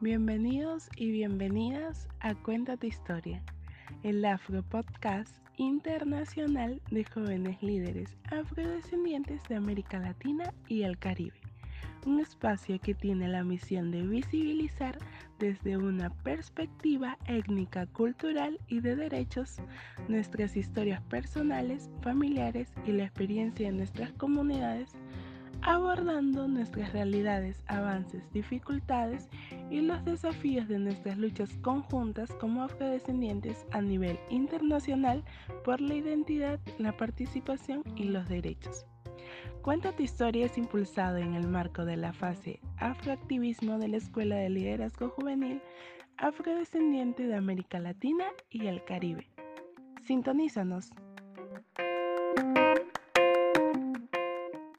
Bienvenidos y bienvenidas a Cuenta tu historia, el Afro Podcast internacional de jóvenes líderes afrodescendientes de América Latina y el Caribe. Un espacio que tiene la misión de visibilizar desde una perspectiva étnica, cultural y de derechos nuestras historias personales, familiares y la experiencia de nuestras comunidades abordando nuestras realidades, avances, dificultades y los desafíos de nuestras luchas conjuntas como afrodescendientes a nivel internacional por la identidad, la participación y los derechos. Cuenta tu historia es impulsado en el marco de la fase Afroactivismo de la Escuela de Liderazgo Juvenil Afrodescendiente de América Latina y el Caribe. Sintonízanos.